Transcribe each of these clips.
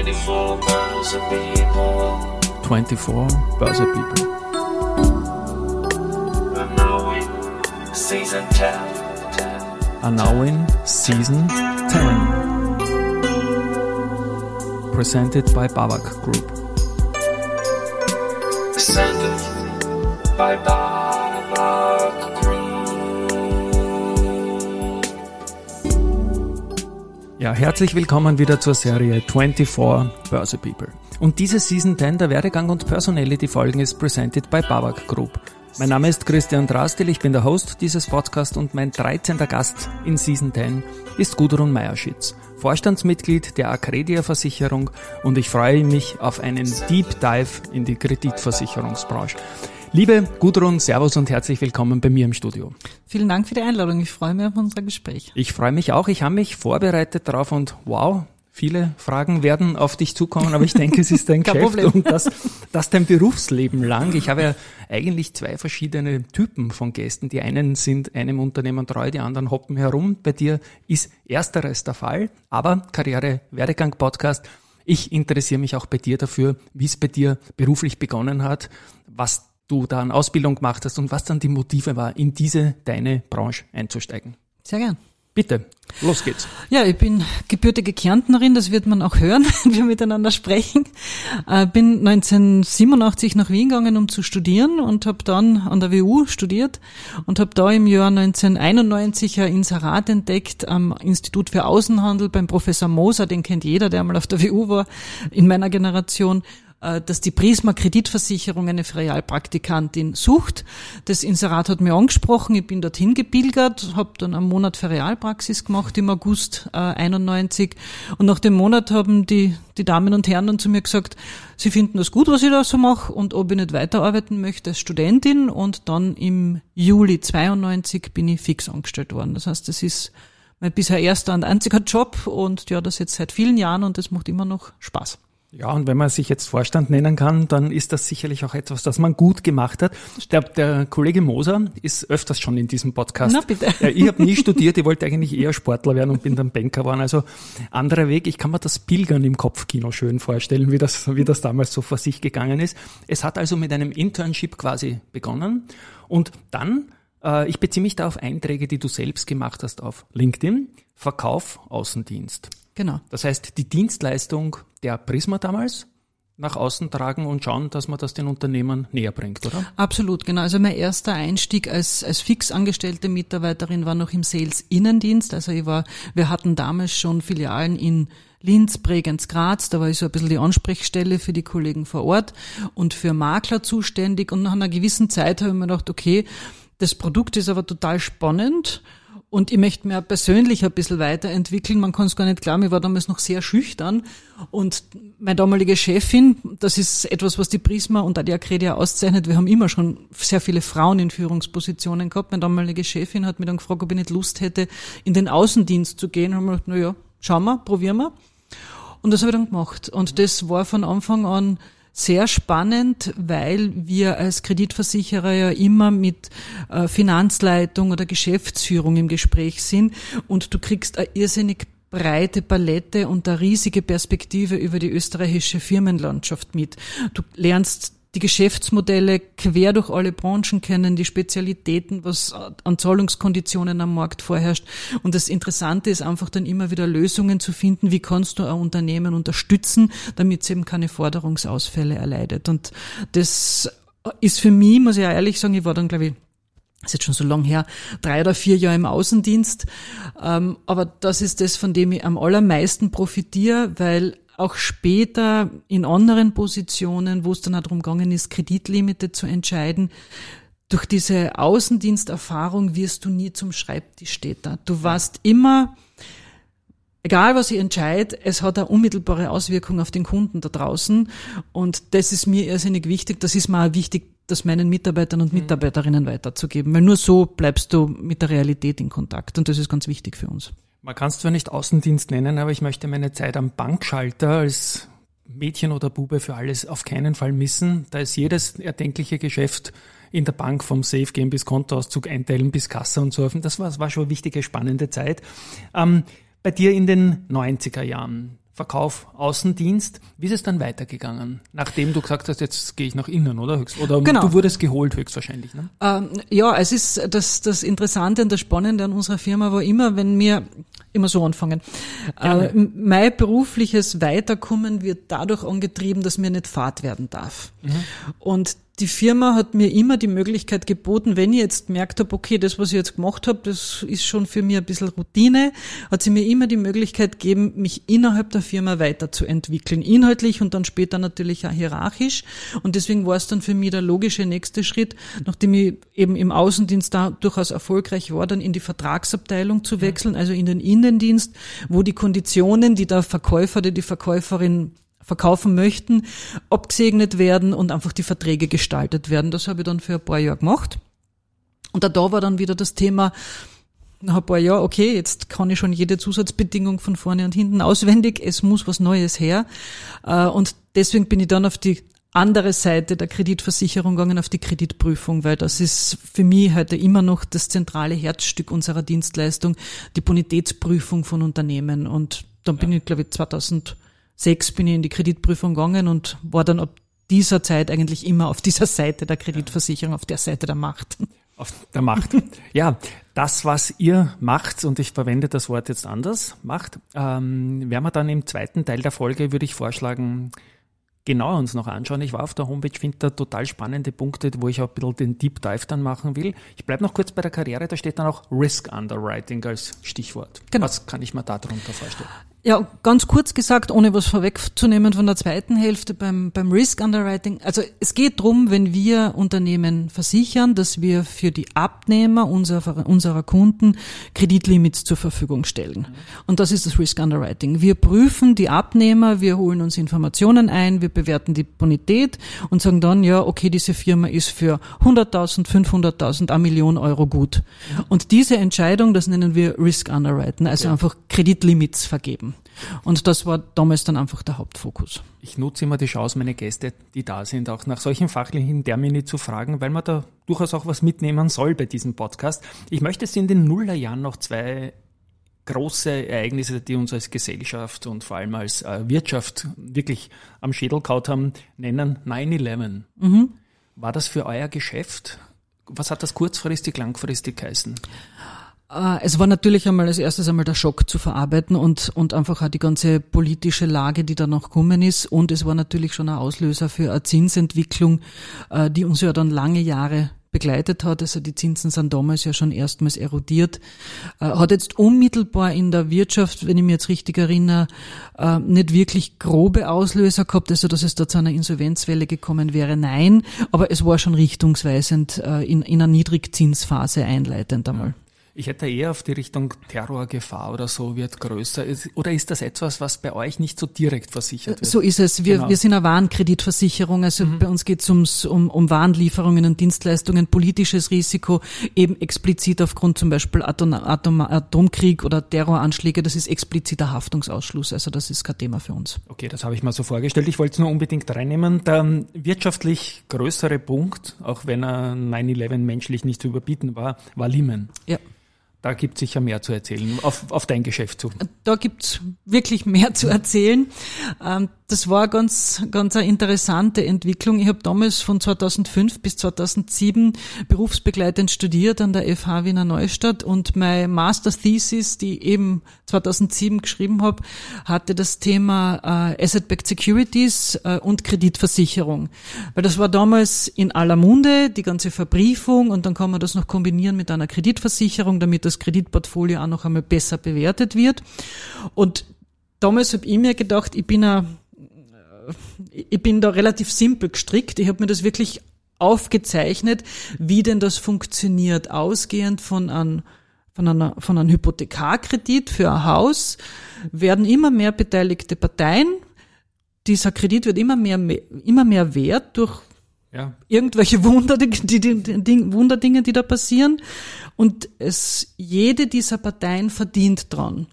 24 Börse People. 24 Börse People. And now in season 10. Are now in season 10. Presented by Babak Group. Presented by Babak Ja, herzlich willkommen wieder zur Serie 24 Börse People. Und diese Season 10 der Werdegang und Personality Folgen ist presented by Babak Group. Mein Name ist Christian Drastil, ich bin der Host dieses Podcasts und mein 13. Gast in Season 10 ist Gudrun Meierschitz, Vorstandsmitglied der Accredia Versicherung und ich freue mich auf einen Deep Dive in die Kreditversicherungsbranche. Liebe Gudrun, Servus und herzlich willkommen bei mir im Studio. Vielen Dank für die Einladung. Ich freue mich auf unser Gespräch. Ich freue mich auch. Ich habe mich vorbereitet darauf und wow, viele Fragen werden auf dich zukommen, aber ich denke, es ist dein Geschäft Problem. und das, das dein Berufsleben lang. Ich habe ja eigentlich zwei verschiedene Typen von Gästen. Die einen sind einem Unternehmen treu, die anderen hoppen herum. Bei dir ist ersteres der Fall, aber Karriere Werdegang Podcast. Ich interessiere mich auch bei dir dafür, wie es bei dir beruflich begonnen hat, was du da an Ausbildung gemacht hast und was dann die Motive war, in diese deine Branche einzusteigen. Sehr gern. Bitte, los geht's. Ja, ich bin gebürtige Kärntnerin, das wird man auch hören, wenn wir miteinander sprechen. Äh, bin 1987 nach Wien gegangen, um zu studieren und habe dann an der WU studiert und habe da im Jahr 1991 ein Inserat entdeckt am Institut für Außenhandel beim Professor Moser, den kennt jeder, der mal auf der WU war, in meiner Generation dass die Prisma Kreditversicherung eine Ferialpraktikantin sucht. Das Inserat hat mir angesprochen, ich bin dorthin gepilgert, habe dann einen Monat Ferialpraxis gemacht im August äh, 91 und nach dem Monat haben die, die Damen und Herren dann zu mir gesagt, sie finden das gut, was ich da so mache und ob ich nicht weiterarbeiten möchte als Studentin und dann im Juli 92 bin ich fix angestellt worden. Das heißt, das ist mein bisher erster und einziger Job und ja, das jetzt seit vielen Jahren und das macht immer noch Spaß. Ja, und wenn man sich jetzt Vorstand nennen kann, dann ist das sicherlich auch etwas, das man gut gemacht hat. Der, der Kollege Moser ist öfters schon in diesem Podcast. Na, bitte. Ich habe nie studiert, ich wollte eigentlich eher Sportler werden und bin dann Banker geworden. Also anderer Weg. Ich kann mir das Pilgern im Kopfkino schön vorstellen, wie das, wie das damals so vor sich gegangen ist. Es hat also mit einem Internship quasi begonnen und dann äh, ich beziehe mich da auf Einträge, die du selbst gemacht hast auf LinkedIn. Verkauf, Außendienst. Genau. Das heißt, die Dienstleistung der Prisma damals nach außen tragen und schauen, dass man das den Unternehmern näher bringt, oder? Absolut, genau. Also mein erster Einstieg als, als fix angestellte Mitarbeiterin war noch im Sales-Innendienst. Also ich war, wir hatten damals schon Filialen in Linz, Bregenz, Graz, da war ich so ein bisschen die Ansprechstelle für die Kollegen vor Ort und für Makler zuständig. Und nach einer gewissen Zeit habe ich mir gedacht, okay, das Produkt ist aber total spannend und ich möchte mir persönlich ein bisschen weiterentwickeln. Man kann es gar nicht glauben, ich war damals noch sehr schüchtern. Und meine damalige Chefin, das ist etwas, was die Prisma und auch die Accredia auszeichnet. Wir haben immer schon sehr viele Frauen in Führungspositionen gehabt. Meine damalige Chefin hat mich dann gefragt, ob ich nicht Lust hätte, in den Außendienst zu gehen. Und haben wir gedacht, na ja, schauen wir, probieren wir. Und das habe ich dann gemacht. Und das war von Anfang an sehr spannend, weil wir als Kreditversicherer ja immer mit äh, Finanzleitung oder Geschäftsführung im Gespräch sind und du kriegst eine irrsinnig breite Palette und eine riesige Perspektive über die österreichische Firmenlandschaft mit. Du lernst die Geschäftsmodelle quer durch alle Branchen kennen, die Spezialitäten, was an Zahlungskonditionen am Markt vorherrscht. Und das Interessante ist einfach dann immer wieder Lösungen zu finden, wie kannst du ein Unternehmen unterstützen, damit es eben keine Forderungsausfälle erleidet. Und das ist für mich, muss ich auch ehrlich sagen, ich war dann, glaube ich, ist jetzt schon so lang her, drei oder vier Jahre im Außendienst. Ähm, aber das ist das, von dem ich am allermeisten profitiere, weil auch später in anderen Positionen, wo es dann auch darum gegangen ist, Kreditlimite zu entscheiden, durch diese Außendiensterfahrung wirst du nie zum Schreibtischstäter. Du warst immer, egal was ich entscheide, es hat eine unmittelbare Auswirkung auf den Kunden da draußen. Und das ist mir irrsinnig wichtig. Das ist mir auch wichtig, das meinen Mitarbeitern und Mitarbeiterinnen weiterzugeben. Weil nur so bleibst du mit der Realität in Kontakt. Und das ist ganz wichtig für uns. Man kann es zwar nicht Außendienst nennen, aber ich möchte meine Zeit am Bankschalter als Mädchen oder Bube für alles auf keinen Fall missen. Da ist jedes erdenkliche Geschäft in der Bank vom Safe gehen bis Kontoauszug einteilen bis Kasse und so. Das war, das war schon eine wichtige, spannende Zeit. Ähm, bei dir in den 90er Jahren, Verkauf, Außendienst. Wie ist es dann weitergegangen? Nachdem du gesagt hast, jetzt gehe ich nach innen, oder? Höchst, oder Genau. du wurdest geholt höchstwahrscheinlich, ne? Ähm, ja, es ist das, das Interessante und das Spannende an unserer Firma war immer, wenn wir immer so anfangen. Äh, mein berufliches Weiterkommen wird dadurch angetrieben, dass mir nicht Fahrt werden darf. Und die Firma hat mir immer die Möglichkeit geboten, wenn ich jetzt gemerkt habe, okay, das, was ich jetzt gemacht habe, das ist schon für mich ein bisschen Routine, hat sie mir immer die Möglichkeit gegeben, mich innerhalb der Firma weiterzuentwickeln, inhaltlich und dann später natürlich auch hierarchisch. Und deswegen war es dann für mich der logische nächste Schritt, nachdem ich eben im Außendienst da durchaus erfolgreich war, dann in die Vertragsabteilung zu wechseln, also in den Innendienst, wo die Konditionen, die der Verkäufer oder die Verkäuferin verkaufen möchten, abgesegnet werden und einfach die Verträge gestaltet werden. Das habe ich dann für ein paar Jahre gemacht. Und da, da war dann wieder das Thema, nach ein paar Jahren, okay, jetzt kann ich schon jede Zusatzbedingung von vorne und hinten auswendig, es muss was Neues her. Äh, Und deswegen bin ich dann auf die andere Seite der Kreditversicherung gegangen, auf die Kreditprüfung, weil das ist für mich heute immer noch das zentrale Herzstück unserer Dienstleistung, die Bonitätsprüfung von Unternehmen. Und dann bin ich, glaube ich, 2006 bin ich in die Kreditprüfung gegangen und war dann ab dieser Zeit eigentlich immer auf dieser Seite der Kreditversicherung, auf der Seite der Macht. Auf der Macht. ja, das, was ihr macht, und ich verwende das Wort jetzt anders, macht, ähm, werden wir dann im zweiten Teil der Folge, würde ich vorschlagen, genauer uns noch anschauen. Ich war auf der Homepage, finde da total spannende Punkte, wo ich auch ein bisschen den Deep Dive dann machen will. Ich bleibe noch kurz bei der Karriere, da steht dann auch Risk Underwriting als Stichwort. Genau. Was kann ich mir darunter vorstellen? Ja, ganz kurz gesagt, ohne was vorwegzunehmen von der zweiten Hälfte beim, beim Risk Underwriting. Also es geht drum, wenn wir Unternehmen versichern, dass wir für die Abnehmer unserer, unserer Kunden Kreditlimits zur Verfügung stellen. Und das ist das Risk Underwriting. Wir prüfen die Abnehmer, wir holen uns Informationen ein, wir bewerten die Bonität und sagen dann, ja, okay, diese Firma ist für 100.000, 500.000, eine Million Euro gut. Und diese Entscheidung, das nennen wir Risk Underwriting, also einfach Kreditlimits vergeben. Und das war damals dann einfach der Hauptfokus. Ich nutze immer die Chance, meine Gäste, die da sind, auch nach solchen fachlichen Termini zu fragen, weil man da durchaus auch was mitnehmen soll bei diesem Podcast. Ich möchte es in den Nullerjahren noch zwei große Ereignisse, die uns als Gesellschaft und vor allem als äh, Wirtschaft wirklich am Schädel kaut haben, nennen. 9-11. War das für euer Geschäft? Was hat das kurzfristig, langfristig geheißen? Äh, Es war natürlich einmal als erstes einmal der Schock zu verarbeiten und, und einfach auch die ganze politische Lage, die da noch gekommen ist. Und es war natürlich schon ein Auslöser für eine Zinsentwicklung, äh, die uns ja dann lange Jahre begleitet hat. Also die Zinsen sind damals ja schon erstmals erodiert. Äh, Hat jetzt unmittelbar in der Wirtschaft, wenn ich mich jetzt richtig erinnere, nicht wirklich grobe Auslöser gehabt, also dass es da zu einer Insolvenzwelle gekommen wäre. Nein, aber es war schon richtungsweisend in, in einer Niedrigzinsphase einleitend einmal. Ich hätte eher auf die Richtung Terrorgefahr oder so wird größer. Oder ist das etwas, was bei euch nicht so direkt versichert wird? So ist es. Wir, Genau. wir sind eine Warenkreditversicherung. Also bei uns geht es ums, um, um Warenlieferungen und Dienstleistungen, politisches Risiko, eben explizit aufgrund zum Beispiel Atom, Atom, Atomkrieg oder Terroranschläge. Das ist expliziter Haftungsausschluss. Also das ist kein Thema für uns. Okay, das habe ich mir so vorgestellt. Ich wollte es nur unbedingt reinnehmen. Der wirtschaftlich größere Punkt, auch wenn er 9-11 menschlich nicht zu überbieten war, war Lehman. Ja. Da gibt es sicher mehr zu erzählen, auf, auf dein Geschäft zu. Da gibt's wirklich mehr zu erzählen. Ähm, Das war ganz, ganz eine interessante Entwicklung. Ich habe damals von 2005 bis 2007 berufsbegleitend studiert an der FH Wiener Neustadt und meine Master Thesis, die ich eben 2007 geschrieben habe, hatte das Thema äh, Asset-Backed Securities äh, und Kreditversicherung. Weil das war damals in aller Munde, die ganze Verbriefung und dann kann man das noch kombinieren mit einer Kreditversicherung, damit das Kreditportfolio auch noch einmal besser bewertet wird. Und damals habe ich mir gedacht, ich bin ein ich bin da relativ simpel gestrickt. Ich habe mir das wirklich aufgezeichnet, wie denn das funktioniert, ausgehend von einem, von einer, von einem Hypothekarkredit für ein Haus werden immer mehr beteiligte Parteien. Dieser Kredit wird immer mehr, immer mehr wert durch Ja. irgendwelche Wunder, die, die, die, die, Wunderdinge, die da passieren. Und es, jede dieser Parteien verdient dran.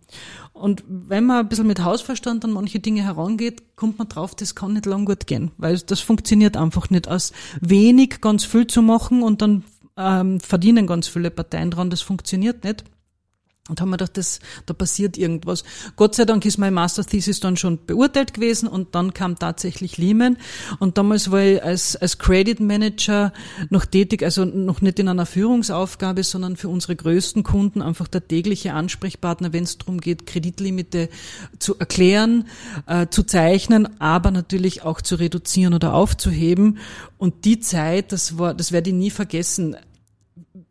Und wenn man ein bisschen mit Hausverstand an manche Dinge herangeht, kommt man drauf, das kann nicht lang gut gehen, weil das funktioniert einfach nicht. Aus wenig ganz viel zu machen und dann ähm, verdienen ganz viele Parteien dran, das funktioniert nicht. Und haben wir gedacht, das, da passiert irgendwas. Gott sei Dank ist mein Master Thesis dann schon beurteilt gewesen und dann kam tatsächlich Lehman. Und damals war ich als, als Credit Manager noch tätig, also noch nicht in einer Führungsaufgabe, sondern für unsere größten Kunden einfach der tägliche Ansprechpartner, wenn es darum geht, Kreditlimite zu erklären, äh, zu zeichnen, aber natürlich auch zu reduzieren oder aufzuheben. Und die Zeit, das war, das werde ich nie vergessen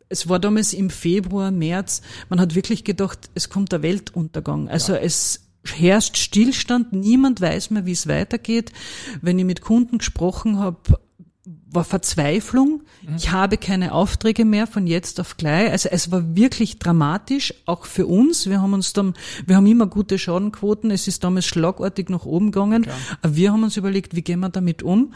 es war damals im Februar, März, man hat wirklich gedacht, es kommt der Weltuntergang. Also ja. es herrscht Stillstand, niemand weiß mehr, wie es weitergeht. Wenn ich mit Kunden gesprochen habe, war Verzweiflung. Mhm. Ich habe keine Aufträge mehr von jetzt auf gleich. Also es war wirklich dramatisch, auch für uns. Wir haben uns dann, wir haben immer gute Schadenquoten. Es ist damals schlagartig nach oben gegangen. Klar. Aber wir haben uns überlegt, wie gehen wir damit um?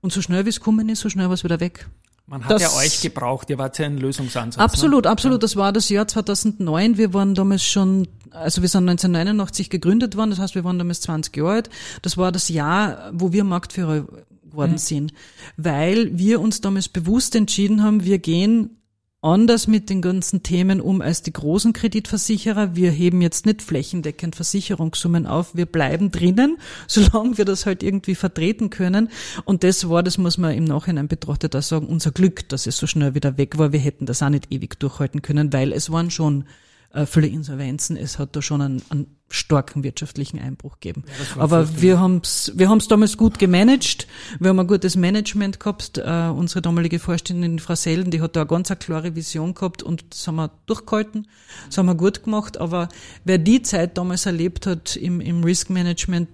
Und so schnell wie es kommen ist, so schnell war es wieder weg. Man hat ja euch gebraucht, ihr wart ja ein Lösungsansatz. Absolut, ne? absolut. Das war das Jahr 2009. Wir waren damals schon, also wir sind 1989 gegründet worden, das heißt, wir waren damals 20 Jahre alt. Das war das Jahr, wo wir Marktführer geworden mhm. sind, weil wir uns damals bewusst entschieden haben, wir gehen anders mit den ganzen Themen um als die großen Kreditversicherer. Wir heben jetzt nicht flächendeckend Versicherungssummen auf. Wir bleiben drinnen, solange wir das halt irgendwie vertreten können. Und das war, das muss man im Nachhinein betrachtet auch sagen, unser Glück, dass es so schnell wieder weg war. Wir hätten das auch nicht ewig durchhalten können, weil es waren schon äh, viele Insolvenzen. Es hat da schon einen, einen starken wirtschaftlichen Einbruch gegeben. Ja, Aber wir haben's, wir haben's damals gut gemanagt. Wir haben ein gutes Management gehabt. Äh, unsere damalige Vorständin Frau Selden, die hat da eine ganz eine klare Vision gehabt und das haben wir durchgehalten. Das haben wir gut gemacht. Aber wer die Zeit damals erlebt hat im, im Risk Management,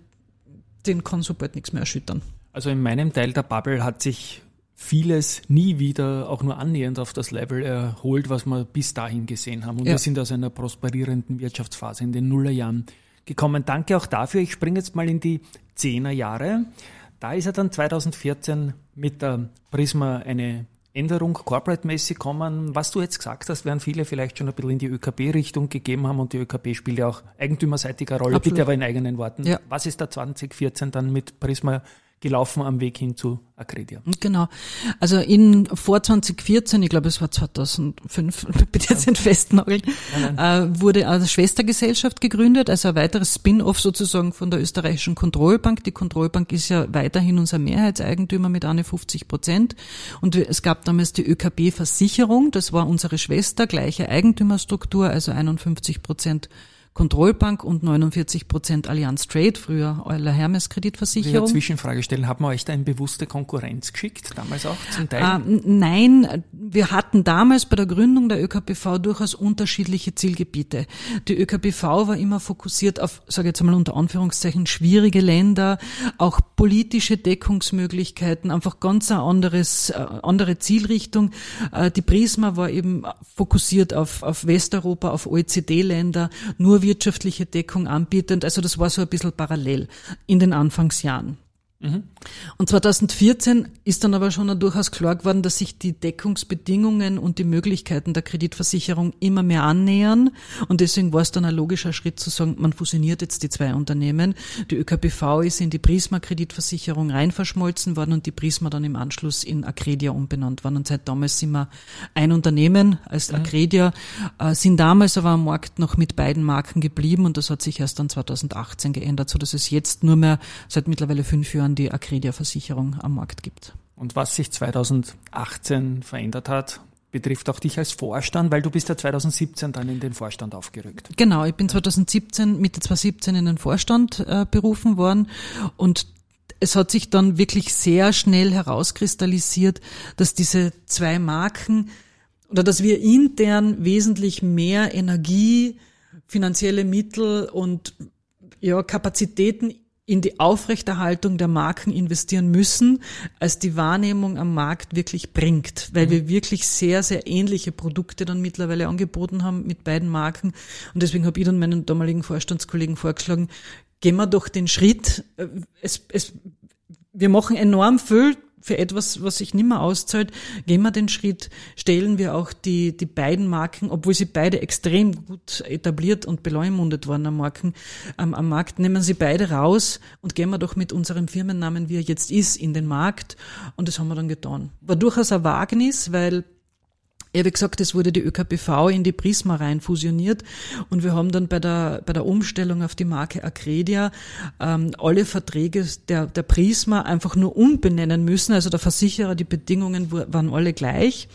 den kann so bald nichts mehr erschüttern. Also in meinem Teil der Bubble hat sich vieles nie wieder auch nur annähernd auf das Level erholt, was wir bis dahin gesehen haben. Und ja. wir sind aus einer prosperierenden Wirtschaftsphase in den Nullerjahren gekommen. Danke auch dafür. Ich springe jetzt mal in die Zehnerjahre. Da ist ja dann 2014 mit der Prisma eine Änderung corporate-mäßig kommen. Was du jetzt gesagt hast, werden viele vielleicht schon ein bisschen in die ÖKB-Richtung gegeben haben und die ÖKB spielt ja auch eigentümerseitige Rolle, Absolut. bitte aber in eigenen Worten. Ja. Was ist da 2014 dann mit Prisma gelaufen am Weg hin zu Accredia. Genau. Also in vor 2014, ich glaube es war 2005, bitte jetzt nicht festnageln, äh, wurde eine Schwestergesellschaft gegründet, also ein weiteres Spin-off sozusagen von der österreichischen Kontrollbank. Die Kontrollbank ist ja weiterhin unser Mehrheitseigentümer mit 51 Prozent. Und es gab damals die ÖKB-Versicherung, das war unsere Schwester, gleiche Eigentümerstruktur, also 51 Prozent Kontrollbank und 49 Prozent Allianz Trade, früher Euler Hermes Kreditversicherung. Ich Zwischenfrage stellen, haben wir euch da eine bewusste Konkurrenz geschickt, damals auch zum Teil? Äh, nein, wir hatten damals bei der Gründung der ÖKPV durchaus unterschiedliche Zielgebiete. Die ÖKPV war immer fokussiert auf, sage ich jetzt mal unter Anführungszeichen, schwierige Länder, auch politische Deckungsmöglichkeiten, einfach ganz eine anderes, äh, andere Zielrichtung. Äh, die Prisma war eben fokussiert auf, auf Westeuropa, auf OECD-Länder, nur wirtschaftliche Deckung anbietend. Also das war so ein bisschen parallel in den Anfangsjahren. Mhm. Und 2014 ist dann aber schon durchaus klar geworden, dass sich die Deckungsbedingungen und die Möglichkeiten der Kreditversicherung immer mehr annähern. Und deswegen war es dann ein logischer Schritt zu sagen, man fusioniert jetzt die zwei Unternehmen. Die ÖKBV ist in die Prisma Kreditversicherung rein verschmolzen worden und die Prisma dann im Anschluss in Accredia umbenannt worden. Und seit damals sind wir ein Unternehmen als mhm. Accredia, äh, sind damals aber am Markt noch mit beiden Marken geblieben und das hat sich erst dann 2018 geändert, so dass es jetzt nur mehr seit mittlerweile fünf Jahren die Accredia-Versicherung am Markt gibt. Und was sich 2018 verändert hat, betrifft auch dich als Vorstand, weil du bist ja 2017 dann in den Vorstand aufgerückt. Genau, ich bin 2017, Mitte 2017 in den Vorstand äh, berufen worden und es hat sich dann wirklich sehr schnell herauskristallisiert, dass diese zwei Marken oder dass wir intern wesentlich mehr Energie, finanzielle Mittel und ja, Kapazitäten in die Aufrechterhaltung der Marken investieren müssen, als die Wahrnehmung am Markt wirklich bringt, weil mhm. wir wirklich sehr, sehr ähnliche Produkte dann mittlerweile angeboten haben mit beiden Marken. Und deswegen habe ich dann meinen damaligen Vorstandskollegen vorgeschlagen, gehen wir doch den Schritt. Äh, es, es, wir machen enorm viel für etwas, was sich nimmer auszahlt, gehen wir den Schritt, stellen wir auch die, die beiden Marken, obwohl sie beide extrem gut etabliert und beleumundet waren am, Marken, am, am Markt, nehmen sie beide raus und gehen wir doch mit unserem Firmennamen, wie er jetzt ist, in den Markt. Und das haben wir dann getan. War durchaus ein Wagnis, weil Ja, wie gesagt, es wurde die ÖKPV in die Prisma rein fusioniert und wir haben dann bei der, bei der Umstellung auf die Marke Acredia ähm, alle Verträge der, der Prisma einfach nur umbenennen müssen. Also der Versicherer, die Bedingungen waren alle gleich,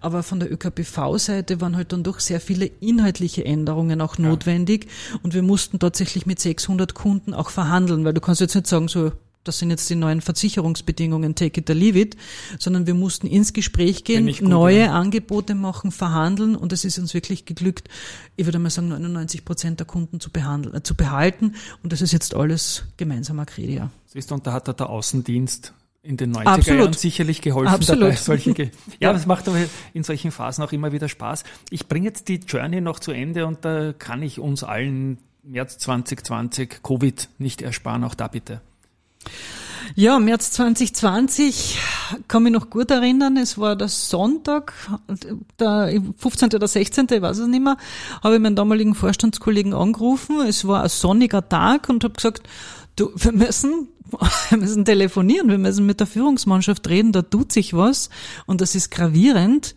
aber von der ÖKPV-Seite waren halt dann doch sehr viele inhaltliche Änderungen auch notwendig ja. und wir mussten tatsächlich mit 600 Kunden auch verhandeln, weil du kannst jetzt nicht sagen, so das sind jetzt die neuen Versicherungsbedingungen, take it or leave it, sondern wir mussten ins Gespräch gehen, gut, neue ja. Angebote machen, verhandeln und es ist uns wirklich geglückt, ich würde mal sagen, 99 Prozent der Kunden zu, behandeln, äh, zu behalten und das ist jetzt alles gemeinsam Acredia. Siehst du, und da hat der Außendienst in den 90er Absolut. Jahren sicherlich geholfen Absolut. dabei. Solche Ge ja, das macht aber in solchen Phasen auch immer wieder Spaß. Ich bringe jetzt die Journey noch zu Ende und da kann ich uns allen März 2020 Covid nicht ersparen, auch da bitte. Ja, März 2020 kann mich noch gut erinnern. Es war der Sonntag, der 15. oder 16., ich weiß es nicht mehr, habe ich meinen damaligen Vorstandskollegen angerufen. Es war ein sonniger Tag und habe gesagt, du, wir müssen, wir müssen telefonieren, wir müssen mit der Führungsmannschaft reden, da tut sich was und das ist gravierend.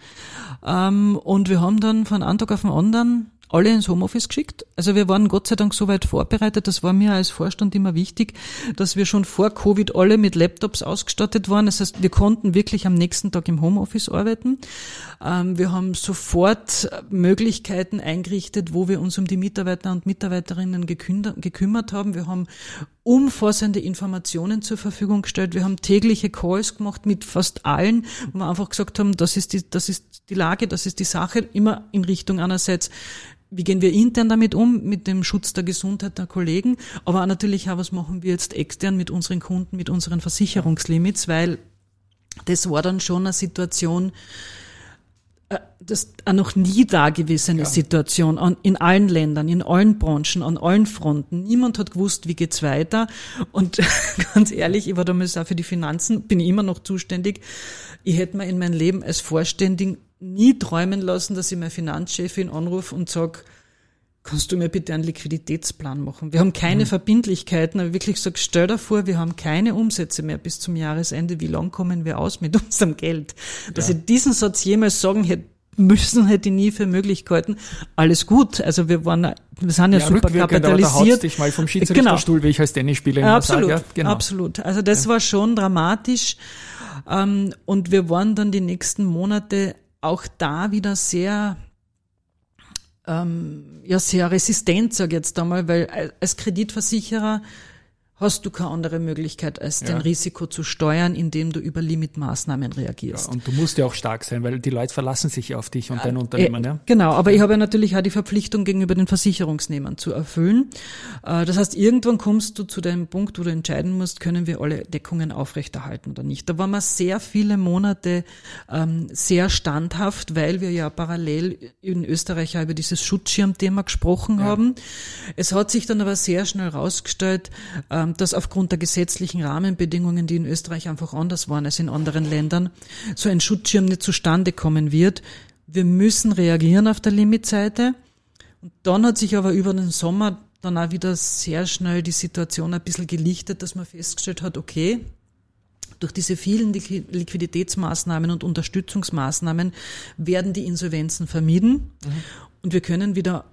Ähm, und wir haben dann von einem Tag auf den anderen alle ins Homeoffice geschickt. Also wir waren Gott sei Dank so weit vorbereitet, das war mir als Vorstand immer wichtig, dass wir schon vor Covid alle mit Laptops ausgestattet waren. Das heißt, wir konnten wirklich am nächsten Tag im Homeoffice arbeiten. Ähm, wir haben sofort Möglichkeiten eingerichtet, wo wir uns um die Mitarbeiter und Mitarbeiterinnen gekümmert haben. Wir haben umfassende Informationen zur Verfügung gestellt. Wir haben tägliche Calls gemacht mit fast allen, wo wir einfach gesagt haben, das ist die, das ist die Lage, das ist die Sache, immer in Richtung einerseits wie gehen wir intern damit um, mit dem Schutz der Gesundheit der Kollegen, aber auch natürlich auch, was machen wir jetzt extern mit unseren Kunden, mit unseren Versicherungslimits, weil das war dann schon eine Situation, das eine noch nie dagewesene ja. Situation an, in allen Ländern, in allen Branchen, an allen Fronten. Niemand hat gewusst, wie geht's weiter. Und ganz ehrlich, ich war damals auch für die Finanzen, bin ich immer noch zuständig. Ich hätte mir in meinem Leben als Vorständig nie träumen lassen, dass ich meine Finanzchefin anrufe und sage, kannst du mir bitte einen Liquiditätsplan machen? Wir haben keine mhm. Verbindlichkeiten, aber wirklich sag, stell dir vor, wir haben keine Umsätze mehr bis zum Jahresende. Wie lang kommen wir aus mit unserem Geld? Dass ja. ich diesen Satz jemals sagen hätte müssen, hätte ich nie für Möglichkeiten. Alles gut. Also wir waren, wir sind ja, ja super kapitalisiert. dich mal vom Schiedsrichterstuhl, genau. wie ich als Tennisspieler immer absolut, sage. Ja, genau. Absolut. Also das ja. war schon dramatisch. Ähm, und wir waren dann die nächsten Monate auch da wieder sehr ähm, ja sehr resistent, sage ich jetzt einmal, weil als Kreditversicherer hast du keine andere Möglichkeit, als ja. dein Risiko zu steuern, indem du über Limitmaßnahmen reagierst. Ja, und du musst ja auch stark sein, weil die Leute verlassen sich auf dich und dein Unternehmen. Äh, ja? Genau, aber ich habe ja natürlich auch die Verpflichtung gegenüber den Versicherungsnehmern zu erfüllen. Äh, das heißt, irgendwann kommst du zu dem Punkt, wo du entscheiden musst, können wir alle Deckungen aufrechterhalten oder nicht. Da waren wir sehr viele Monate ähm, sehr standhaft, weil wir ja parallel in Österreich ja über dieses Schutzschirmthema gesprochen ja. haben. Es hat sich dann aber sehr schnell herausgestellt, äh, ähm, dass aufgrund der gesetzlichen Rahmenbedingungen, die in Österreich einfach anders waren als in anderen Ländern, so ein Schutzschirm nicht zustande kommen wird. Wir müssen reagieren auf der Limitseite. Und dann hat sich aber über den Sommer dann auch wieder sehr schnell die Situation ein bisschen gelichtet, dass man festgestellt hat, okay, durch diese vielen Liquiditätsmaßnahmen und Unterstützungsmaßnahmen werden die Insolvenzen vermieden mhm. und wir können wieder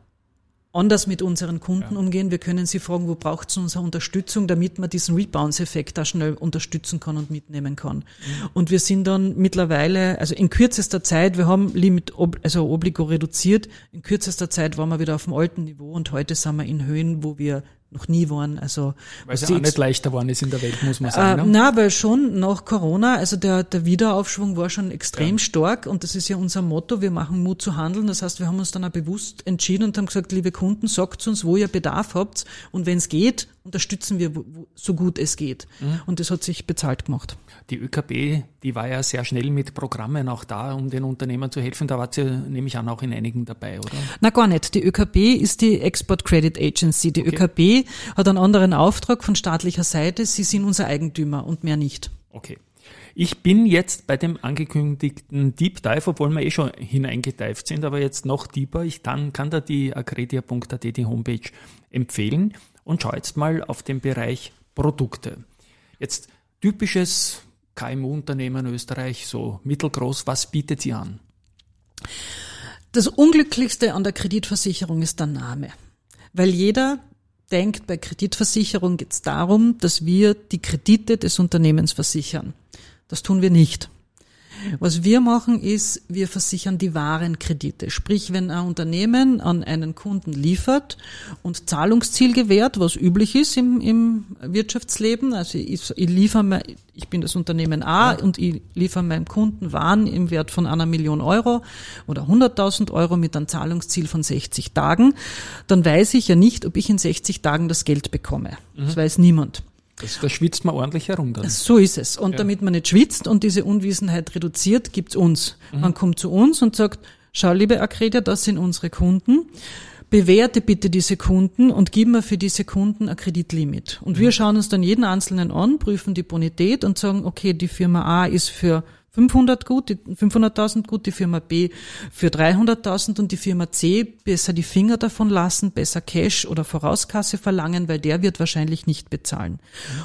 anders mit unseren Kunden ja. umgehen. Wir können sie fragen, wo braucht es unsere Unterstützung, damit man diesen Rebounds-Effekt da schnell unterstützen kann und mitnehmen kann. Mhm. Und wir sind dann mittlerweile, also in kürzester Zeit, wir haben Limit, also Obligo reduziert, in kürzester Zeit waren wir wieder auf dem alten Niveau und heute sind wir in Höhen, wo wir noch nie waren. Also weil es ja auch nicht leichter geworden ist in der Welt, muss man sagen. Äh, ne? Na, weil schon nach Corona, also der, der Wiederaufschwung war schon extrem ja. stark und das ist ja unser Motto, wir machen Mut zu handeln. Das heißt, wir haben uns dann auch bewusst entschieden und haben gesagt, liebe Kunden, sagt uns, wo ihr Bedarf habt und wenn es geht, unterstützen wir so gut es geht. Mhm. Und das hat sich bezahlt gemacht. Die ÖKB, die war ja sehr schnell mit Programmen auch da, um den Unternehmern zu helfen. Da war sie, nehme ich an, auch in einigen dabei, oder? Na gar nicht. Die ÖKB ist die Export Credit Agency. Die okay. ÖKB hat einen anderen Auftrag von staatlicher Seite. Sie sind unser Eigentümer und mehr nicht. Okay. Ich bin jetzt bei dem angekündigten Deep Dive, obwohl wir eh schon hineingeteift sind, aber jetzt noch deeper. Ich dann, kann da die accredia.at, die Homepage, empfehlen und schau jetzt mal auf den Bereich Produkte. Jetzt typisches KMU-Unternehmen Österreich, so mittelgroß, was bietet sie an? Das Unglücklichste an der Kreditversicherung ist der Name. Weil jeder denkt, bei Kreditversicherung geht es darum, dass wir die Kredite des Unternehmens versichern. Das tun wir nicht. Was wir machen ist, wir versichern die wahren Kredite. Sprich, wenn ein Unternehmen an einen Kunden liefert und Zahlungsziel gewährt, was üblich ist im, im Wirtschaftsleben, also ich, ich liefere, ich bin das Unternehmen A und ich liefere meinem Kunden Waren im Wert von einer Million Euro oder 100.000 Euro mit einem Zahlungsziel von 60 Tagen, dann weiß ich ja nicht, ob ich in 60 Tagen das Geld bekomme. Das weiß niemand. Das, da schwitzt man ordentlich herum dann. So ist es. Und Ja. damit man nicht schwitzt und diese Unwissenheit reduziert, gibt's uns. Man kommt zu uns und sagt, schau, liebe Akredia, das sind unsere Kunden. Bewerte bitte diese Kunden und gib mir für diese Kunden ein Kreditlimit. Und wir schauen uns dann jeden Einzelnen an, prüfen die Bonität und sagen, okay, die Firma A ist für 500 gut, die 500.000 gut, die Firma B für 300.000 und die Firma C besser die Finger davon lassen, besser Cash oder Vorauskasse verlangen, weil der wird wahrscheinlich nicht bezahlen.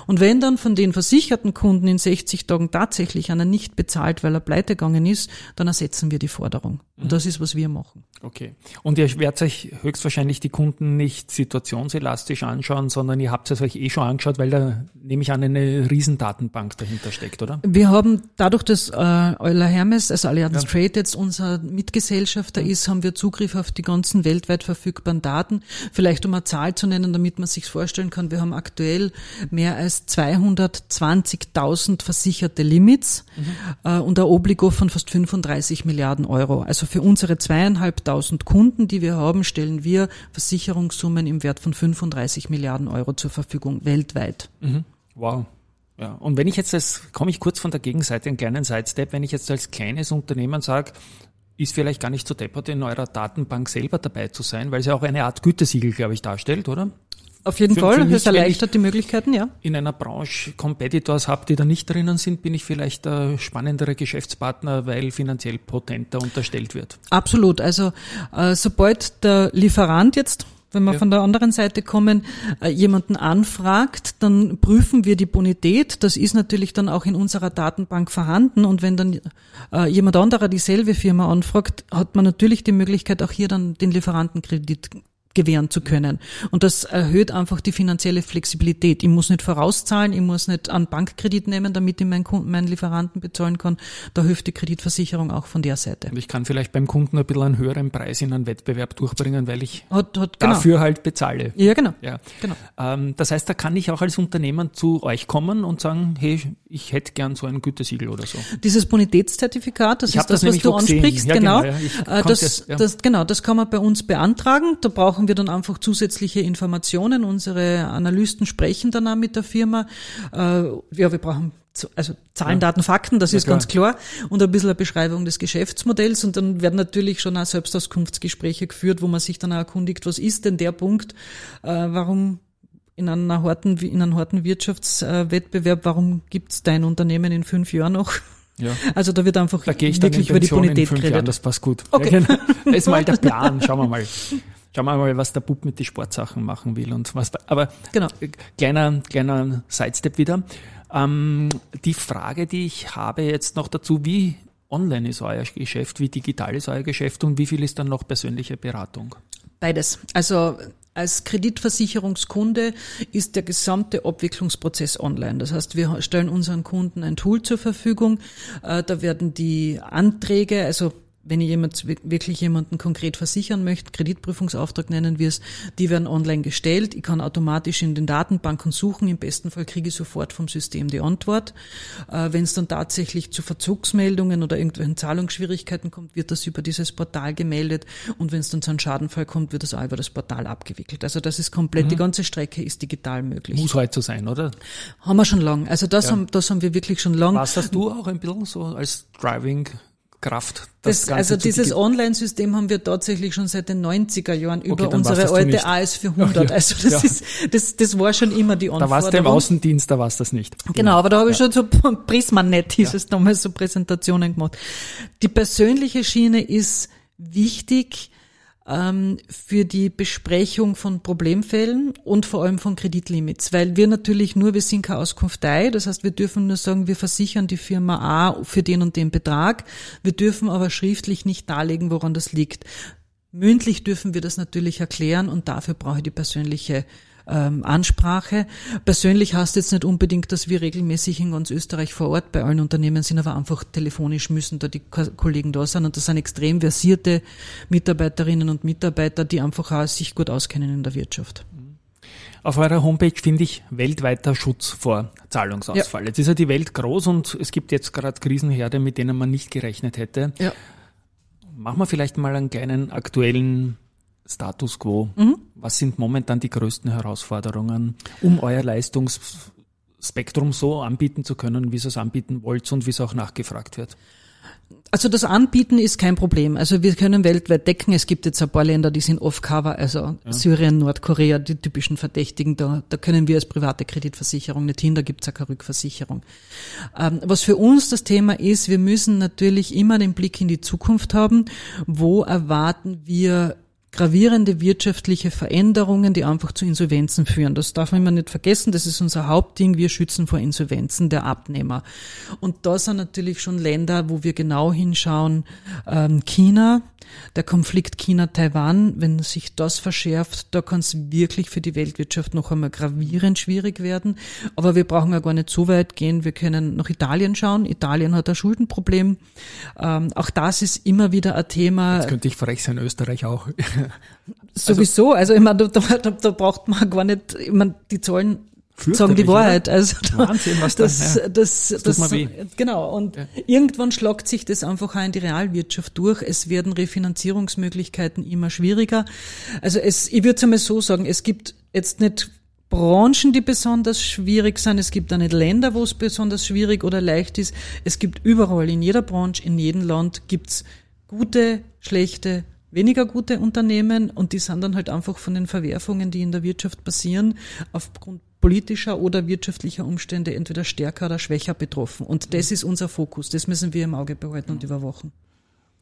Und wenn dann von den versicherten Kunden in 60 Tagen tatsächlich einer nicht bezahlt, weil er pleite gegangen ist, dann ersetzen wir die Forderung. Und das ist, was wir machen. Okay. Und ihr werdet euch höchstwahrscheinlich die Kunden nicht situationselastisch anschauen, sondern ihr habt es euch eh schon angeschaut, weil da nehme ich an, eine Riesendatenbank dahinter steckt, oder? Wir haben dadurch, dass äh, Euler Hermes, also Allianz Trade jetzt unser Mitgesellschafter ist, haben wir Zugriff auf die ganzen weltweit verfügbaren Daten. Vielleicht um eine Zahl zu nennen, damit man sich vorstellen kann, wir haben aktuell mehr als 220.000 versicherte Limits äh, und ein Obligo von fast 35 Milliarden Euro. Also für unsere zweieinhalbtausend Kunden, die wir haben, stellen wir Versicherungssummen im Wert von 35 Milliarden Euro zur Verfügung weltweit. Wow. Ja. Und wenn ich jetzt als, komme ich kurz von der Gegenseite, einen kleinen Sidestep, wenn ich jetzt als kleines Unternehmen sage, ist vielleicht gar nicht so deppert, in eurer Datenbank selber dabei zu sein, weil es ja auch eine Art Gütesiegel, glaube ich, darstellt, oder? Auf jeden Für- Fall, für mich, ich- erleichtert die Möglichkeiten, ja. In einer Branche Competitors habt, die da nicht drinnen sind, bin ich vielleicht der spannendere Geschäftspartner, weil finanziell potenter unterstellt wird. Absolut. Also äh, sobald der Lieferant jetzt, wenn wir Ja. von der anderen Seite kommen, äh, jemanden anfragt, dann prüfen wir die Bonität. Das ist natürlich dann auch in unserer Datenbank vorhanden. Und wenn dann äh, jemand anderer dieselbe Firma anfragt, hat man natürlich die Möglichkeit, auch hier dann den Lieferantenkredit gewähren zu können. Und das erhöht einfach die finanzielle Flexibilität. Ich muss nicht vorauszahlen, ich muss nicht einen Bankkredit nehmen, damit ich meinen, Kunden, meinen Lieferanten bezahlen kann. Da hilft die Kreditversicherung auch von der Seite. Und ich kann vielleicht beim Kunden ein bisschen einen höheren Preis in einen Wettbewerb durchbringen, weil ich Hat, hat, genau. dafür halt bezahle. Ja, genau. Ja. Genau. Ähm, das heißt, da kann ich auch als Unternehmen zu euch kommen und sagen, hey, ich hätte gern so ein Gütesiegel oder so. Dieses Bonitätszertifikat, das Ich ist das, das was du ansprichst, Ja, genau. genau, ja. Äh, das, das, genau, das kann man bei uns beantragen. Da brauchen wir dann einfach zusätzliche Informationen. Unsere Analysten sprechen dann auch mit der Firma. Äh, ja, wir brauchen also Zahlen. Daten, Fakten, das Ja, ist ganz klar. Und ein bisschen eine Beschreibung des Geschäftsmodells. Und dann werden natürlich schon auch Selbstauskunftsgespräche geführt, wo man sich dann auch erkundigt, was ist denn der Punkt, äh, warum in einer harten, in einem harten Wirtschaftswettbewerb, warum gibt's dein Unternehmen in fünf Jahren noch? Ja. Also da wird einfach Da gehe ich wirklich über die Pension in Bonität fünf Jahren, geredet. das passt gut. Okay. Ja, genau. Das ist mal der Plan. Schauen wir mal. Schauen wir mal, was der Bub mit den Sportsachen machen will und was. Aber Genau. äh, kleiner, kleiner Sidestep wieder. Ähm, die Frage, die ich habe jetzt noch dazu, wie online ist euer Geschäft, wie digital ist euer Geschäft und wie viel ist dann noch persönliche Beratung? Beides. Also als Kreditversicherungskunde ist der gesamte Abwicklungsprozess online. Das heißt, wir stellen unseren Kunden ein Tool zur Verfügung. Äh, Da werden die Anträge, also wenn ich jemand, wirklich jemanden konkret versichern möchte, Kreditprüfungsauftrag nennen wir es, die werden online gestellt. Ich kann automatisch in den Datenbanken suchen. Im besten Fall kriege ich sofort vom System die Antwort. Äh, Wenn es dann tatsächlich zu Verzugsmeldungen oder irgendwelchen Zahlungsschwierigkeiten kommt, wird das über dieses Portal gemeldet. Und wenn es dann zu einem Schadenfall kommt, wird das auch über das Portal abgewickelt. Also das ist komplett, die ganze Strecke ist digital möglich. Muss heute so sein, oder? Haben wir schon lang. Also das, Ja. haben, das haben wir wirklich schon lang. Was hast du auch ein bisschen so als Driving-Kraft? Das, Ganze also dieses Online-System haben wir tatsächlich schon seit den 90er Jahren über dann war's unsere das alte nicht. AS400. Ja, Also das ja. ist, das, das war schon immer die Da Anforderung. warst du im Außendienst, da warst du das nicht. Genau, aber da habe ich schon so Prismanet hieß es damals so Präsentationen gemacht. Die persönliche Schiene ist wichtig, ähm, für die Besprechung von Problemfällen und vor allem von Kreditlimits, weil wir natürlich nur, wir sind keine Auskunftei, das heißt, wir dürfen nur sagen, wir versichern die Firma A für den und den Betrag, wir dürfen aber schriftlich nicht darlegen, woran das liegt. Mündlich dürfen wir das natürlich erklären und dafür brauche ich die persönliche ähm, Ansprache. Persönlich heißt jetzt nicht unbedingt, dass wir regelmäßig in ganz Österreich vor Ort bei allen Unternehmen sind, aber einfach telefonisch müssen da die Kollegen da sein. Und das sind extrem versierte Mitarbeiterinnen und Mitarbeiter, die einfach auch sich gut auskennen in der Wirtschaft. Auf eurer Homepage finde ich weltweiter Schutz vor Zahlungsausfall. Ja. Jetzt ist ja die Welt groß und es gibt jetzt gerade Krisenherde, mit denen man nicht gerechnet hätte. Ja. Machen wir vielleicht mal einen kleinen aktuellen Status quo. Mhm. Was sind momentan die größten Herausforderungen, um euer Leistungsspektrum so anbieten zu können, wie ihr es anbieten wollt und wie es auch nachgefragt wird? Also das Anbieten ist kein Problem. Also wir können weltweit decken. Es gibt jetzt ein paar Länder, die sind off-cover, also ja. Syrien, Nordkorea, die typischen Verdächtigen. Da, da können wir als private Kreditversicherung nicht hin, da gibt es ja keine Rückversicherung. Ähm, was für uns das Thema ist, wir müssen natürlich immer den Blick in die Zukunft haben. Wo erwarten wir gravierende wirtschaftliche Veränderungen, die einfach zu Insolvenzen führen. Das darf man immer nicht vergessen. Das ist unser Hauptding. Wir schützen vor Insolvenzen der Abnehmer. Und da sind natürlich schon Länder, wo wir genau hinschauen. Ähm, China, der Konflikt China-Taiwan, wenn sich das verschärft, da kann es wirklich für die Weltwirtschaft noch einmal gravierend schwierig werden. Aber wir brauchen ja gar nicht so weit gehen. Wir können nach Italien schauen. Italien hat ein Schuldenproblem. Ähm, auch das ist immer wieder ein Thema. Jetzt könnte ich frech sein, Österreich auch. Sowieso, also ich meine, da, da, da braucht man gar nicht, ich meine, die Zahlen sagen die Wahrheit. Also da, Wahnsinn, was das, da, ja. das, das, das, das genau. Und ja. irgendwann schlagt sich das einfach auch in die Realwirtschaft durch. Es werden Refinanzierungsmöglichkeiten immer schwieriger. Also es, ich würde es einmal so sagen, es gibt jetzt nicht Branchen, die besonders schwierig sind. Es gibt auch nicht Länder, wo es besonders schwierig oder leicht ist. Es gibt überall, in jeder Branche, in jedem Land gibt's gute, schlechte, weniger gute Unternehmen und die sind dann halt einfach von den Verwerfungen, die in der Wirtschaft passieren, aufgrund politischer oder wirtschaftlicher Umstände entweder stärker oder schwächer betroffen. Und das ist unser Fokus. Das müssen wir im Auge behalten und überwachen.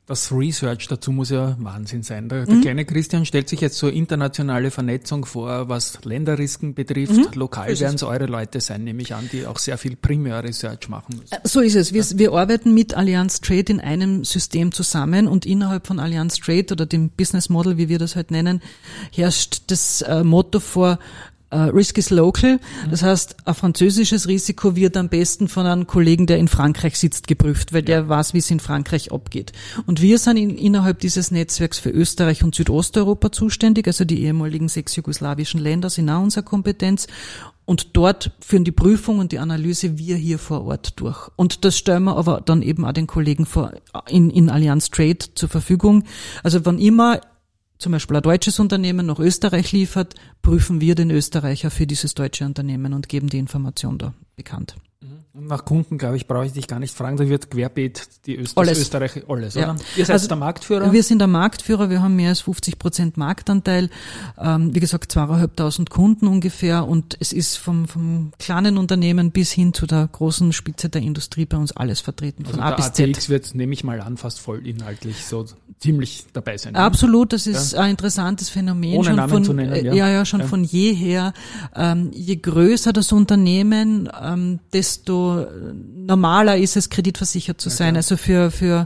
Das Research dazu muss ja Wahnsinn sein. Der, der mhm. kleine Christian stellt sich jetzt so internationale Vernetzung vor, was Länderrisken betrifft. Mhm. Lokal werden es eure Leute sein, nehme ich an, die auch sehr viel Primär-Research machen müssen. Äh, so ist es. Wir, ja. wir arbeiten mit Allianz Trade in einem System zusammen und innerhalb von Allianz Trade oder dem Business Model, wie wir das halt nennen, herrscht das äh, Motto vor, Risk is local. Das heißt, ein französisches Risiko wird am besten von einem Kollegen, der in Frankreich sitzt, geprüft, weil der weiß, wie es in Frankreich abgeht. Und wir sind in, innerhalb dieses Netzwerks für Österreich und Südosteuropa zuständig, also die ehemaligen sechs jugoslawischen Länder sind auch unsere Kompetenz. Und dort führen die Prüfung und die Analyse wir hier vor Ort durch. Und das stellen wir aber dann eben auch den Kollegen vor, in, in Allianz Trade zur Verfügung. Also wann immer zum Beispiel ein deutsches Unternehmen nach Österreich liefert, prüfen wir den Österreicher für dieses deutsche Unternehmen und geben die Information da bekannt. Und nach Kunden, glaube ich, brauche ich dich gar nicht fragen, da wird querbeet die Öster alles. Österreich alles, ja. oder? Ihr seid also, der Marktführer? Wir sind der Marktführer, wir haben mehr als 50 Prozent Marktanteil, ähm, wie gesagt, zweieinhalbtausend Kunden ungefähr und es ist vom, vom kleinen Unternehmen bis hin zu der großen Spitze der Industrie bei uns alles vertreten, von also A bis Z. ATX wird, nehme ich mal an, fast voll inhaltlich so ziemlich dabei sein. Absolut, das ist ja. ein interessantes Phänomen. Ohne schon Namen von, zu nennen, ja. ja, ja, schon ja. von jeher. Ähm, je größer das Unternehmen, ähm, desto normaler ist es, kreditversichert zu sein. Also für, für,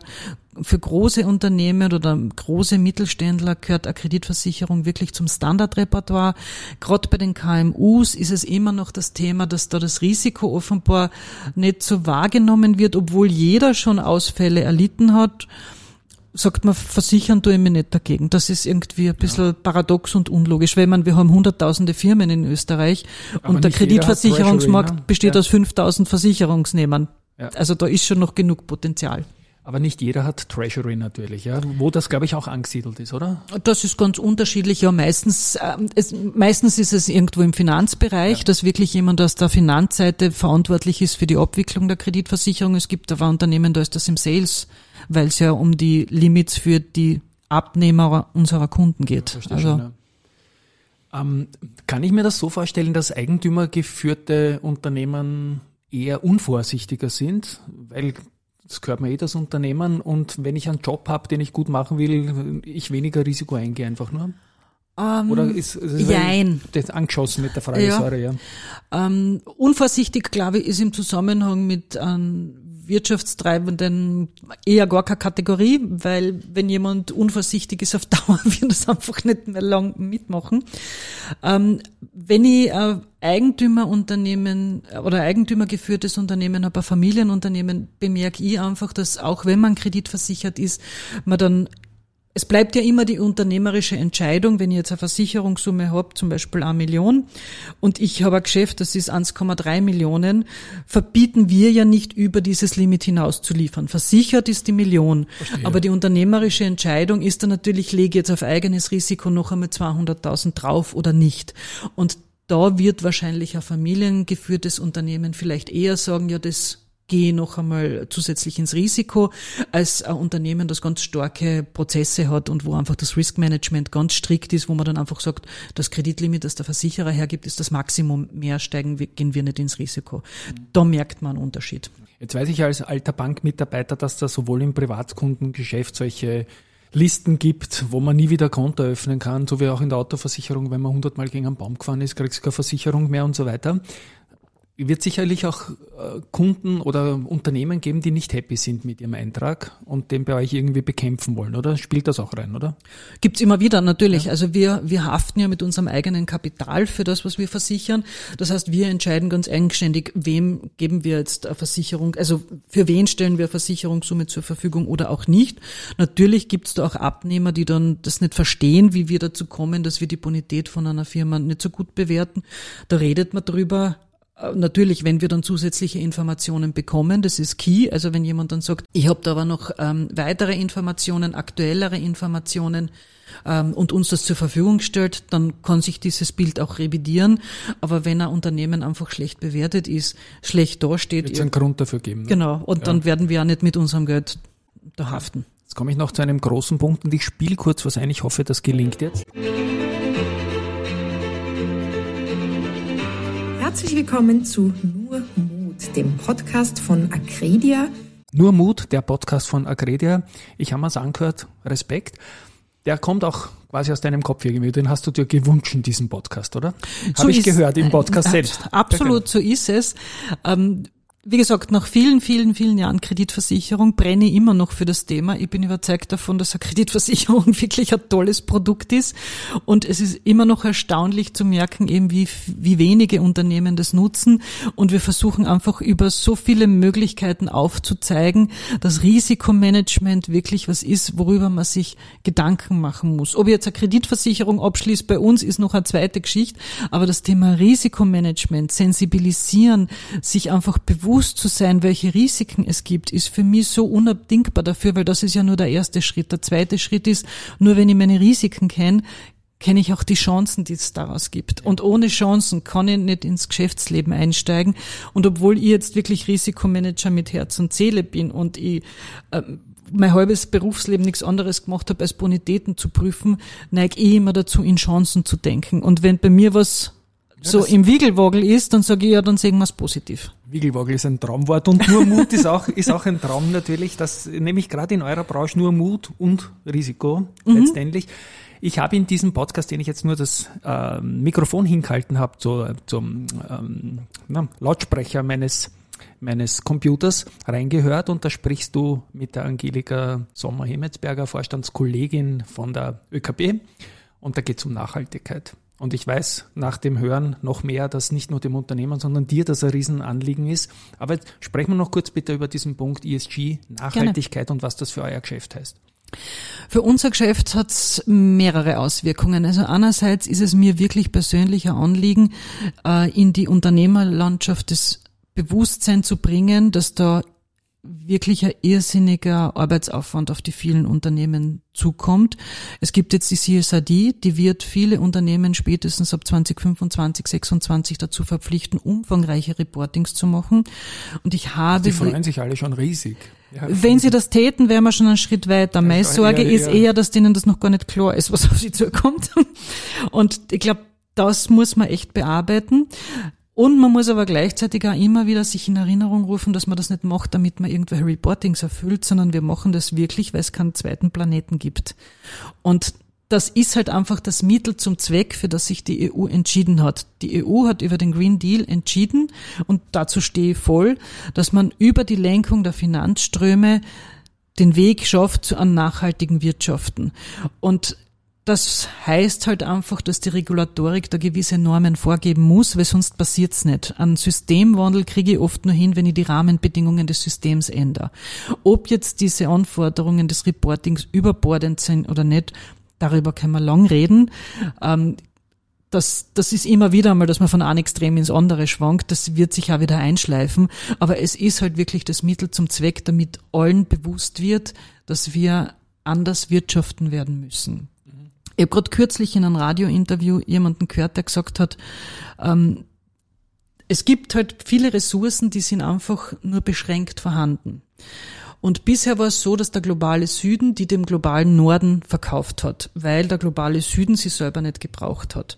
für große Unternehmen oder große Mittelständler gehört eine Kreditversicherung wirklich zum Standardrepertoire. Gerade bei den KMUs ist es immer noch das Thema, dass da das Risiko offenbar nicht so wahrgenommen wird, obwohl jeder schon Ausfälle erlitten hat sagt man, versichern tue ich mich nicht dagegen. Das ist irgendwie ein bisschen ja. paradox und unlogisch, weil man, wir haben hunderttausende Firmen in Österreich Aber und der Kreditversicherungsmarkt ne? besteht ja. aus 5000 Versicherungsnehmern. Ja. Also da ist schon noch genug Potenzial. Aber nicht jeder hat Treasury natürlich, ja, wo das, glaube ich, auch angesiedelt ist, oder? Das ist ganz unterschiedlich. Ja, meistens, äh, es, meistens ist es irgendwo im Finanzbereich, ja. dass wirklich jemand aus der Finanzseite verantwortlich ist für die Abwicklung der Kreditversicherung. Es gibt aber Unternehmen, da ist das im Sales weil es ja um die Limits für die Abnehmer unserer Kunden geht. Ja, also, schon, ja. ähm, kann ich mir das so vorstellen, dass eigentümergeführte Unternehmen eher unvorsichtiger sind, weil das gehört mir eh das Unternehmen und wenn ich einen Job habe, den ich gut machen will, ich weniger Risiko eingehe einfach nur? Ähm, Oder ist, ist jein. das angeschossen mit der Frage, Ja. sorry, ja. Ähm, unvorsichtig, glaube ich, ist im Zusammenhang mit ähm, Wirtschaftstreibenden eher gar keine Kategorie, weil wenn jemand unvorsichtig ist auf Dauer, wird das einfach nicht mehr lang mitmachen. Ähm, wenn ich ein Eigentümerunternehmen äh, oder eigentümergeführtes Unternehmen habe, ein Familienunternehmen, bemerke ich einfach, dass auch wenn man kreditversichert ist, man dann es bleibt ja immer die unternehmerische Entscheidung, wenn ich jetzt eine Versicherungssumme habe, zum Beispiel eine Million, und ich habe ein Geschäft, das ist 1,3 Millionen, verbieten wir ja nicht über dieses Limit hinaus zu liefern. Versichert ist die Million. Aber die unternehmerische Entscheidung ist dann natürlich, lege ich jetzt auf eigenes Risiko noch einmal 200.000 drauf oder nicht. Und da wird wahrscheinlich ein familiengeführtes Unternehmen vielleicht eher sagen, ja, das gehe noch einmal zusätzlich ins Risiko, als ein Unternehmen, das ganz starke Prozesse hat und wo einfach das Risk Management ganz strikt ist, wo man dann einfach sagt, das Kreditlimit, das der Versicherer hergibt, ist das Maximum, mehr steigen wir, gehen wir nicht ins Risiko. Da merkt man einen Unterschied. Jetzt weiß ich als alter Bankmitarbeiter, dass da sowohl im Privatkundengeschäft solche Listen gibt, wo man nie wieder Konto öffnen kann, so wie auch in der Autoversicherung, wenn man hundertmal gegen einen Baum gefahren ist, kriegst du keine Versicherung mehr und so weiter. Wird sicherlich auch äh, Kunden oder Unternehmen geben, die nicht happy sind mit ihrem Eintrag und den bei euch irgendwie bekämpfen wollen, oder? Spielt das auch rein, oder? Gibt's immer wieder, natürlich. Also wir, wir haften ja mit unserem eigenen Kapital für das, was wir versichern. Das heißt, wir entscheiden ganz eigenständig, wem geben wir jetzt eine Versicherung, also für wen stellen wir eine Versicherungssumme zur Verfügung oder auch nicht. Natürlich gibt's da auch Abnehmer, die dann das nicht verstehen, wie wir dazu kommen, dass wir die Bonität von einer Firma nicht so gut bewerten. Da redet man drüber. Äh, Natürlich, wenn wir dann zusätzliche Informationen bekommen, das ist key. Also wenn jemand dann sagt, ich habe da aber noch ähm, weitere Informationen, aktuellere Informationen ähm, und uns das zur Verfügung stellt, dann kann sich dieses Bild auch revidieren. Aber wenn ein Unternehmen einfach schlecht bewertet ist, schlecht dasteht, Wird es einen Grund dafür geben. Ne? genau, und dann werden wir auch nicht mit unserem Geld da haften. Jetzt komme ich noch zu einem großen Punkt und ich spiele kurz was ein. Ich hoffe, das gelingt jetzt. Herzlich willkommen zu Nur Mut, dem Podcast von Acredia. Nur Mut, der Podcast von Agredia. Ich habe mir's angehört, Respekt. Der kommt auch quasi aus deinem Kopf irgendwie. Den hast du dir gewünscht, diesen Podcast, oder? So Habe ich ist- gehört im Podcast Äh, selbst. Absolut, so ist es. Ähm, wie gesagt, nach vielen, vielen, vielen Jahren Kreditversicherung brenne ich immer noch für das Thema. Ich bin überzeugt davon, dass eine Kreditversicherung wirklich ein tolles Produkt ist. Und es ist immer noch erstaunlich zu merken, eben wie, wie wenige Unternehmen das nutzen. Und wir versuchen einfach über so viele Möglichkeiten aufzuzeigen, dass Risikomanagement wirklich was ist, worüber man sich Gedanken machen muss. Ob ich jetzt eine Kreditversicherung abschließt bei uns, ist noch eine zweite Geschichte. Aber das Thema Risikomanagement, sensibilisieren, sich einfach bewusst zu sein, welche Risiken es gibt, ist für mich so unabdingbar dafür, weil das ist ja nur der erste Schritt. Der zweite Schritt ist, nur wenn ich meine Risiken kenne, kenne ich auch die Chancen, die es daraus gibt. Und ohne Chancen kann ich nicht ins Geschäftsleben einsteigen. Und obwohl ich jetzt wirklich Risikomanager mit Herz und Seele bin und ich ähm, mein halbes Berufsleben nichts anderes gemacht habe, als Bonitäten zu prüfen, neige ich immer dazu, in Chancen zu denken. Und wenn bei mir was so im Wiegelwagel ist, dann sage ich ja, dann sehen wir es positiv. Wiegelwagel ist ein Traumwort und nur Mut ist auch, ist auch ein Traum natürlich. Das nämlich gerade in eurer Branche nur Mut und Risiko letztendlich. Ich habe in diesem Podcast, den ich jetzt nur das ähm, Mikrofon hingehalten habe, zu, zum ähm, na, Lautsprecher meines meines Computers reingehört und da sprichst du mit der Angelika Sommer-Hemetsberger, Vorstandskollegin von der ÖKB und da geht es um Nachhaltigkeit. Und ich weiß nach dem Hören noch mehr, dass nicht nur dem Unternehmen, sondern dir das ein Riesenanliegen ist. Aber jetzt sprechen wir noch kurz bitte über diesen Punkt ESG, Nachhaltigkeit und was das für euer Geschäft heißt. Für unser Geschäft hat es mehrere Auswirkungen. Also einerseits ist es mir wirklich persönlich ein Anliegen, äh, in die Unternehmerlandschaft das Bewusstsein zu bringen, dass da wirklich ein irrsinniger Arbeitsaufwand auf die vielen Unternehmen zukommt. Es gibt jetzt die CSRD, die wird viele Unternehmen spätestens ab 2025, 26 dazu verpflichten, umfangreiche Reportings zu machen. Und ich habe Die freuen sich alle schon riesig. Ja, wenn sie das täten, wären wir schon einen Schritt weiter. Meine Sorge ja, ist eher, dass denen das noch gar nicht klar ist, was auf sie zukommt. Und ich glaube, das muss man echt bearbeiten. Und man muss aber gleichzeitig auch immer wieder sich in Erinnerung rufen, dass man das nicht macht, damit man irgendwelche Reportings erfüllt, sondern wir machen das wirklich, weil es keinen zweiten Planeten gibt. Und das ist halt einfach das Mittel zum Zweck, für das sich die EU entschieden hat. Die EU hat über den Green Deal entschieden und dazu stehe ich voll, dass man über die Lenkung der Finanzströme den Weg schafft zu einem nachhaltigen Wirtschaften. Und das heißt halt einfach, dass die Regulatorik da gewisse Normen vorgeben muss, weil sonst passiert's nicht. Ein Systemwandel kriege ich oft nur hin, wenn ich die Rahmenbedingungen des Systems ändere. Ob jetzt diese Anforderungen des Reportings überbordend sind oder nicht, darüber können wir lang reden. Ähm, das, das ist immer wieder einmal, dass man von einem Extrem ins andere schwankt. Das wird sich auch wieder einschleifen. Aber es ist halt wirklich das Mittel zum Zweck, damit allen bewusst wird, dass wir anders wirtschaften werden müssen. Ich habe gerade kürzlich in einem Radiointerview jemanden gehört, der gesagt hat, ähm, es gibt halt viele Ressourcen, die sind einfach nur beschränkt vorhanden. Und bisher war es so, dass der globale Süden die dem globalen Norden verkauft hat, weil der globale Süden sie selber nicht gebraucht hat.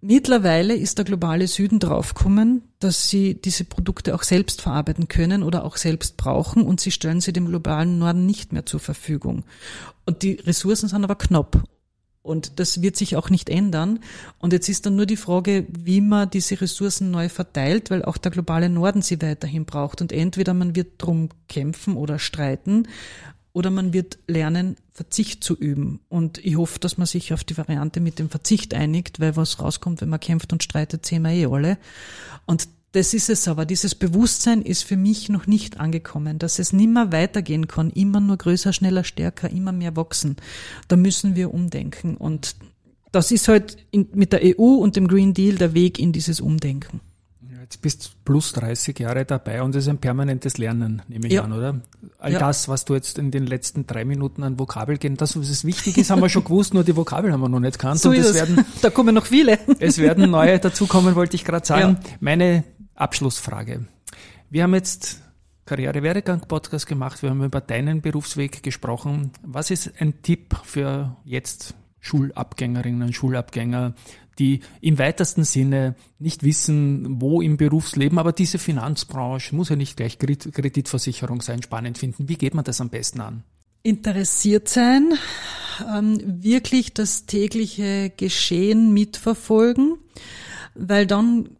Mittlerweile ist der globale Süden draufgekommen, dass sie diese Produkte auch selbst verarbeiten können oder auch selbst brauchen und sie stellen sie dem globalen Norden nicht mehr zur Verfügung. Und die Ressourcen sind aber knapp. Und das wird sich auch nicht ändern. Und jetzt ist dann nur die Frage, wie man diese Ressourcen neu verteilt, weil auch der globale Norden sie weiterhin braucht. Und entweder man wird drum kämpfen oder streiten oder man wird lernen, Verzicht zu üben. Und ich hoffe, dass man sich auf die Variante mit dem Verzicht einigt, weil was rauskommt, wenn man kämpft und streitet, sehen wir eh alle. Und das ist es aber. Dieses Bewusstsein ist für mich noch nicht angekommen, dass es nimmer weitergehen kann, immer nur größer, schneller, stärker, immer mehr wachsen. Da müssen wir umdenken. Und das ist halt in, mit der EU und dem Green Deal der Weg in dieses Umdenken. Jetzt bist plus 30 Jahre dabei und es ist ein permanentes Lernen, nehme ich Ja. an, oder? All Ja. das, was du jetzt in den letzten drei Minuten an Vokabel gehen, das, was es wichtig ist, haben wir schon gewusst, nur die Vokabel haben wir noch nicht kannt. So und es werden, da kommen noch viele. es werden neue dazukommen, wollte ich gerade sagen. Ja. Meine Abschlussfrage. Wir haben jetzt Karriere-Werdegang-Podcast gemacht, wir haben über deinen Berufsweg gesprochen. Was ist ein Tipp für jetzt Schulabgängerinnen und Schulabgänger, die im weitesten Sinne nicht wissen, wo im Berufsleben, aber diese Finanzbranche muss ja nicht gleich Kredit- Kreditversicherung sein, spannend finden. Wie geht man das am besten an? interessiert sein, ähm, wirklich das tägliche Geschehen mitverfolgen, weil dann,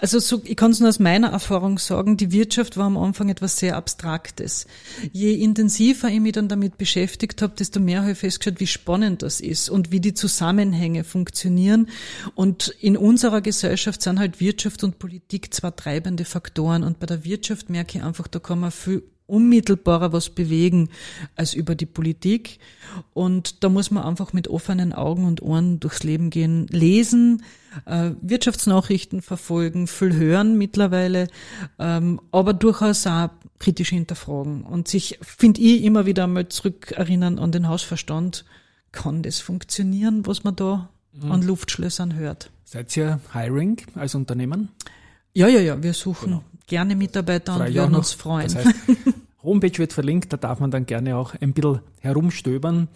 also so, ich kann es nur aus meiner Erfahrung sagen, die Wirtschaft war am Anfang etwas sehr Abstraktes. Je intensiver ich mich dann damit beschäftigt habe, desto mehr habe ich festgestellt, wie spannend das ist und wie die Zusammenhänge funktionieren. Und in unserer Gesellschaft sind halt Wirtschaft und Politik zwar treibende Faktoren und bei der Wirtschaft merke ich einfach, da kann man viel unmittelbarer was bewegen als über die Politik. Und da muss man einfach mit offenen Augen und Ohren durchs Leben gehen, lesen, äh, Wirtschaftsnachrichten verfolgen, viel hören mittlerweile, ähm, aber durchaus auch kritisch hinterfragen und sich, finde ich, immer wieder einmal zurückerinnern an den Hausverstand. Kann das funktionieren, was man da an Luftschlössern hört? Seid ihr Hiring als Unternehmen? Ja, ja, ja, wir suchen gerne Mitarbeiter und würden uns freuen. Das heißt, Homepage wird verlinkt, da darf man dann gerne auch ein bisschen herumstöbern.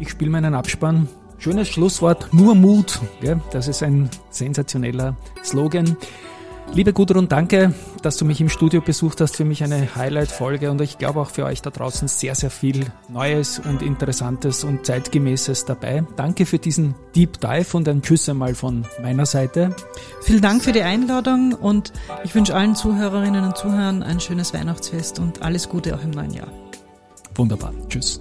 Ich spiele meinen Abspann. Schönes Schlusswort, nur Mut. Gell? Das ist ein sensationeller Slogan. Liebe Gudrun, danke, dass du mich im Studio besucht hast. Für mich eine Highlight-Folge und ich glaube auch für euch da draußen sehr, sehr viel Neues und Interessantes und Zeitgemäßes dabei. Danke für diesen Deep Dive und ein Tschüss einmal von meiner Seite. Vielen Dank für die Einladung und ich wünsche allen Zuhörerinnen und Zuhörern ein schönes Weihnachtsfest und alles Gute auch im neuen Jahr. Wunderbar. Tschüss.